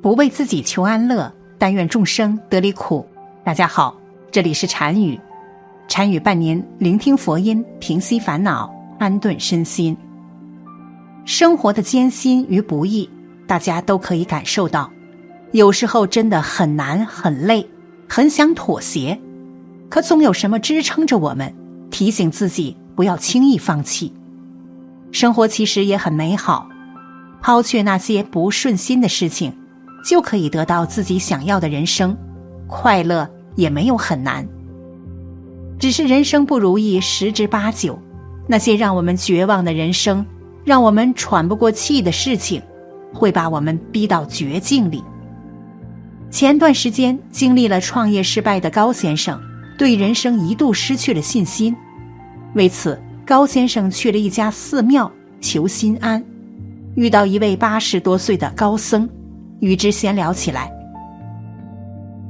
不为自己求安乐，但愿众生得离苦。大家好，这里是禅语，禅语伴您聆听佛音，平息烦恼，安顿身心。生活的艰辛与不易，大家都可以感受到。有时候真的很难、很累，很想妥协，可总有什么支撑着我们，提醒自己不要轻易放弃。生活其实也很美好，抛却那些不顺心的事情，就可以得到自己想要的人生，快乐也没有很难。只是人生不如意十之八九，那些让我们绝望的人生，让我们喘不过气的事情，会把我们逼到绝境里。前段时间经历了创业失败的高先生，对人生一度失去了信心，为此。高先生去了一家寺庙求心安，遇到一位八十多岁的高僧，与之闲聊起来。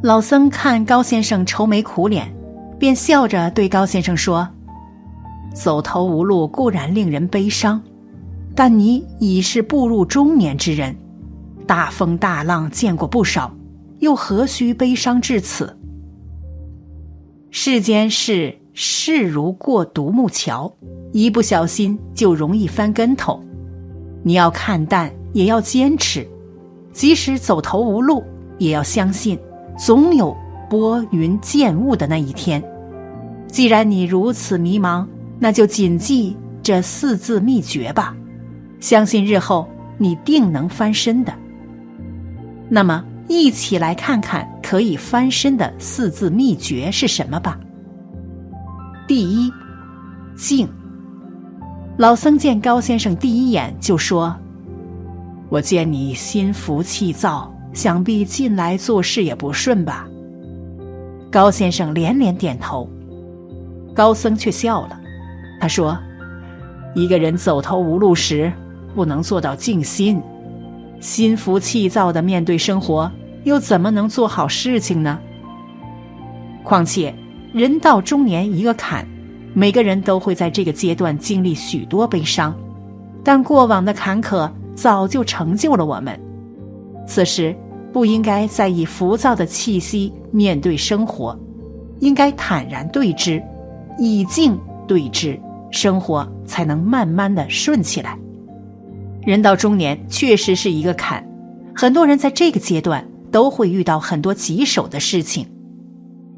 老僧看高先生愁眉苦脸，便笑着对高先生说：“走投无路固然令人悲伤，但你已是步入中年之人，大风大浪见过不少，又何须悲伤至此？世间事。”事如过独木桥，一不小心就容易翻跟头。你要看淡，也要坚持；即使走投无路，也要相信，总有拨云见雾的那一天。既然你如此迷茫，那就谨记这四字秘诀吧，相信日后你定能翻身的。那么，一起来看看可以翻身的四字秘诀是什么吧。第一，静。老僧见高先生第一眼就说：“我见你心浮气躁，想必近来做事也不顺吧？”高先生连连点头。高僧却笑了，他说：“一个人走投无路时，不能做到静心，心浮气躁的面对生活，又怎么能做好事情呢？况且。”人到中年一个坎，每个人都会在这个阶段经历许多悲伤，但过往的坎坷早就成就了我们。此时不应该再以浮躁的气息面对生活，应该坦然对之，以静对之，生活才能慢慢的顺起来。人到中年确实是一个坎，很多人在这个阶段都会遇到很多棘手的事情。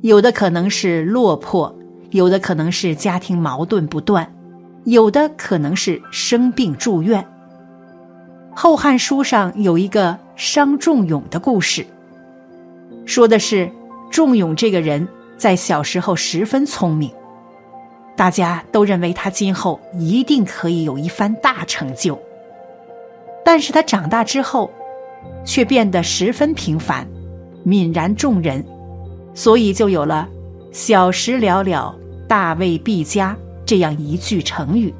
有的可能是落魄，有的可能是家庭矛盾不断，有的可能是生病住院。《后汉书》上有一个伤仲永的故事，说的是仲永这个人在小时候十分聪明，大家都认为他今后一定可以有一番大成就。但是他长大之后，却变得十分平凡，泯然众人。所以就有了“小时了了，大未必佳”这样一句成语。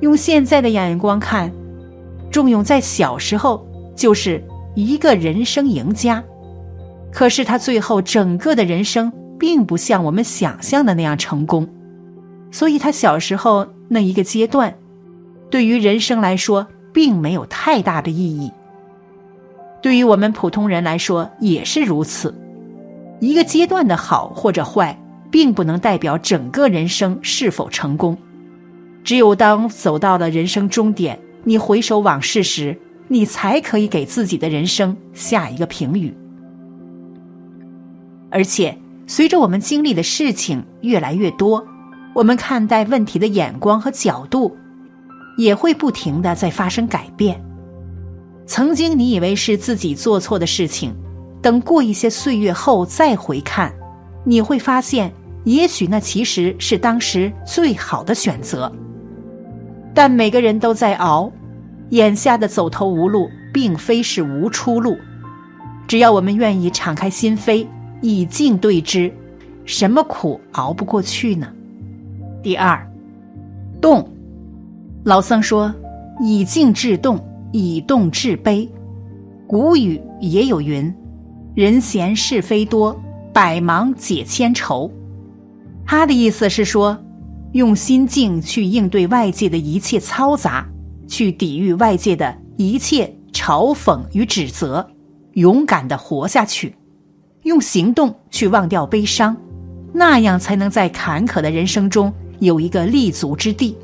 用现在的眼光看，仲永在小时候就是一个人生赢家，可是他最后整个的人生并不像我们想象的那样成功，所以他小时候那一个阶段，对于人生来说并没有太大的意义。对于我们普通人来说也是如此。一个阶段的好或者坏，并不能代表整个人生是否成功。只有当走到了人生终点，你回首往事时，你才可以给自己的人生下一个评语。而且，随着我们经历的事情越来越多，我们看待问题的眼光和角度，也会不停的在发生改变。曾经你以为是自己做错的事情。等过一些岁月后再回看，你会发现，也许那其实是当时最好的选择。但每个人都在熬，眼下的走投无路，并非是无出路。只要我们愿意敞开心扉，以静对之，什么苦熬不过去呢？第二，动。老僧说：“以静制动，以动制悲。”古语也有云。人闲是非多，百忙解千愁。他的意思是说，用心境去应对外界的一切嘈杂，去抵御外界的一切嘲讽与指责，勇敢的活下去，用行动去忘掉悲伤，那样才能在坎坷的人生中有一个立足之地。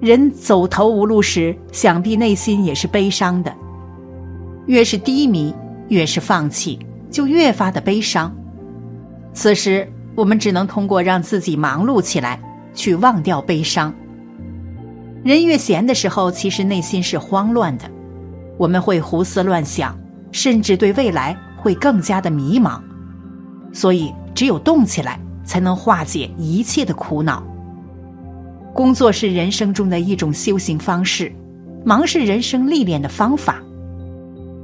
人走投无路时，想必内心也是悲伤的。越是低迷，越是放弃，就越发的悲伤。此时，我们只能通过让自己忙碌起来，去忘掉悲伤。人越闲的时候，其实内心是慌乱的，我们会胡思乱想，甚至对未来会更加的迷茫。所以，只有动起来，才能化解一切的苦恼。工作是人生中的一种修行方式，忙是人生历练的方法。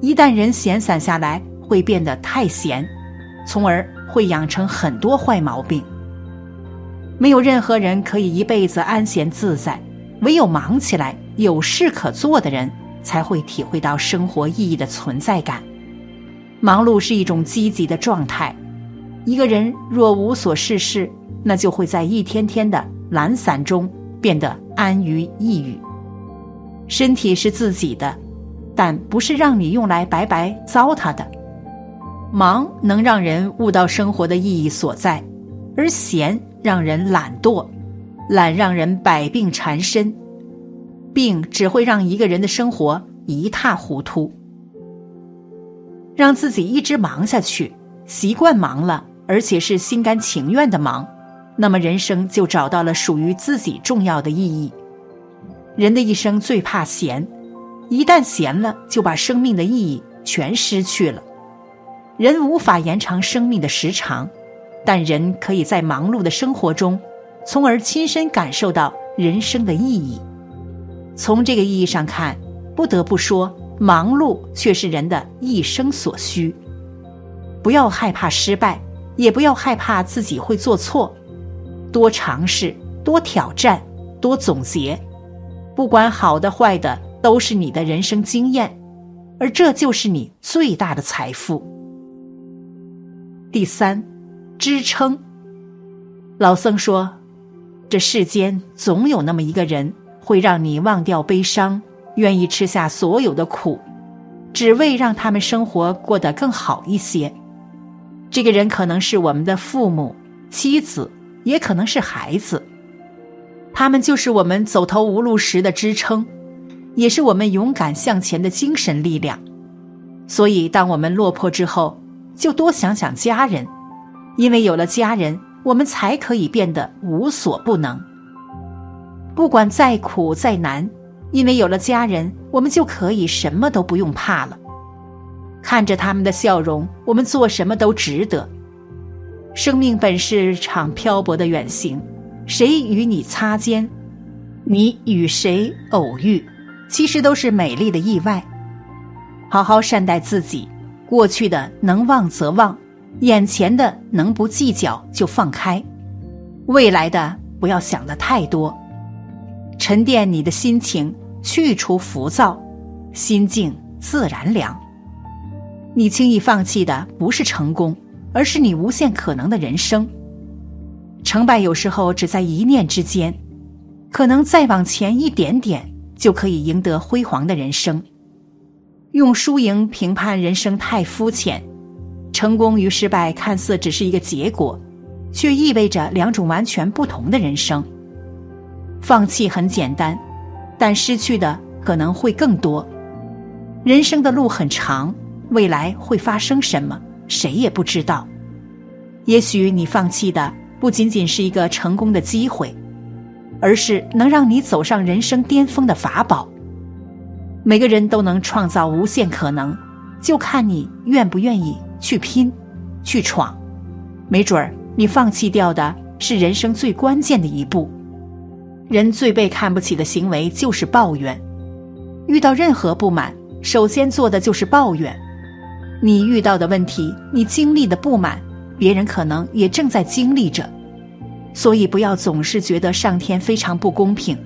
一旦人闲散下来，会变得太闲，从而会养成很多坏毛病。没有任何人可以一辈子安闲自在，唯有忙起来、有事可做的人，才会体会到生活意义的存在感。忙碌是一种积极的状态。一个人若无所事事，那就会在一天天的懒散中。变得安于抑郁。身体是自己的，但不是让你用来白白糟蹋的。忙能让人悟到生活的意义所在，而闲让人懒惰，懒让人百病缠身，病只会让一个人的生活一塌糊涂。让自己一直忙下去，习惯忙了，而且是心甘情愿的忙。那么人生就找到了属于自己重要的意义。人的一生最怕闲，一旦闲了，就把生命的意义全失去了。人无法延长生命的时长，但人可以在忙碌的生活中，从而亲身感受到人生的意义。从这个意义上看，不得不说，忙碌却是人的一生所需。不要害怕失败，也不要害怕自己会做错。多尝试，多挑战，多总结，不管好的坏的，都是你的人生经验，而这就是你最大的财富。第三，支撑。老僧说，这世间总有那么一个人，会让你忘掉悲伤，愿意吃下所有的苦，只为让他们生活过得更好一些。这个人可能是我们的父母、妻子。也可能是孩子，他们就是我们走投无路时的支撑，也是我们勇敢向前的精神力量。所以，当我们落魄之后，就多想想家人，因为有了家人，我们才可以变得无所不能。不管再苦再难，因为有了家人，我们就可以什么都不用怕了。看着他们的笑容，我们做什么都值得。生命本是场漂泊的远行，谁与你擦肩，你与谁偶遇，其实都是美丽的意外。好好善待自己，过去的能忘则忘，眼前的能不计较就放开，未来的不要想的太多，沉淀你的心情，去除浮躁，心静自然凉。你轻易放弃的不是成功。而是你无限可能的人生。成败有时候只在一念之间，可能再往前一点点，就可以赢得辉煌的人生。用输赢评判人生太肤浅，成功与失败看似只是一个结果，却意味着两种完全不同的人生。放弃很简单，但失去的可能会更多。人生的路很长，未来会发生什么？谁也不知道，也许你放弃的不仅仅是一个成功的机会，而是能让你走上人生巅峰的法宝。每个人都能创造无限可能，就看你愿不愿意去拼、去闯。没准儿你放弃掉的是人生最关键的一步。人最被看不起的行为就是抱怨，遇到任何不满，首先做的就是抱怨。你遇到的问题，你经历的不满，别人可能也正在经历着，所以不要总是觉得上天非常不公平，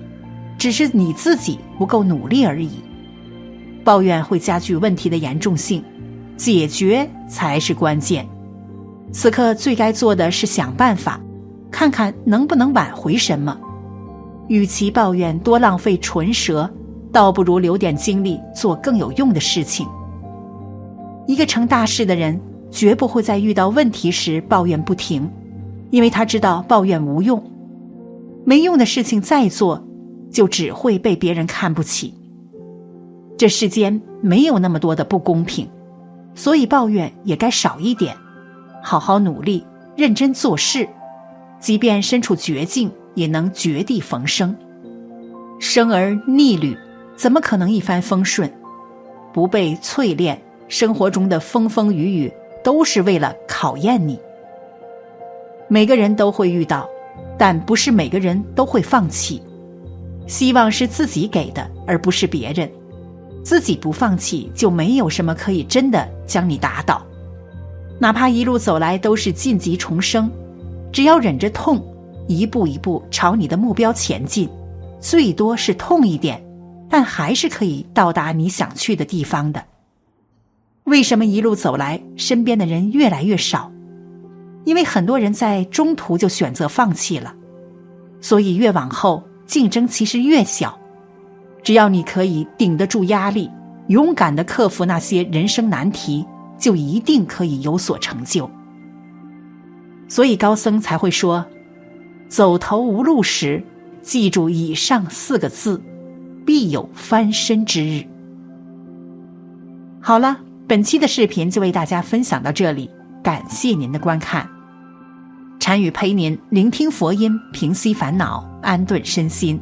只是你自己不够努力而已。抱怨会加剧问题的严重性，解决才是关键。此刻最该做的是想办法，看看能不能挽回什么。与其抱怨多浪费唇舌，倒不如留点精力做更有用的事情。一个成大事的人，绝不会在遇到问题时抱怨不停，因为他知道抱怨无用，没用的事情再做，就只会被别人看不起。这世间没有那么多的不公平，所以抱怨也该少一点，好好努力，认真做事，即便身处绝境，也能绝地逢生。生而逆旅，怎么可能一帆风顺？不被淬炼，生活中的风风雨雨都是为了考验你。每个人都会遇到，但不是每个人都会放弃。希望是自己给的，而不是别人。自己不放弃，就没有什么可以真的将你打倒。哪怕一路走来都是晋级重生，只要忍着痛，一步一步朝你的目标前进，最多是痛一点。但还是可以到达你想去的地方的。为什么一路走来身边的人越来越少？因为很多人在中途就选择放弃了，所以越往后竞争其实越小。只要你可以顶得住压力，勇敢的克服那些人生难题，就一定可以有所成就。所以高僧才会说：“走投无路时，记住以上四个字。”必有翻身之日。好了，本期的视频就为大家分享到这里，感谢您的观看。禅语陪您聆听佛音，平息烦恼，安顿身心。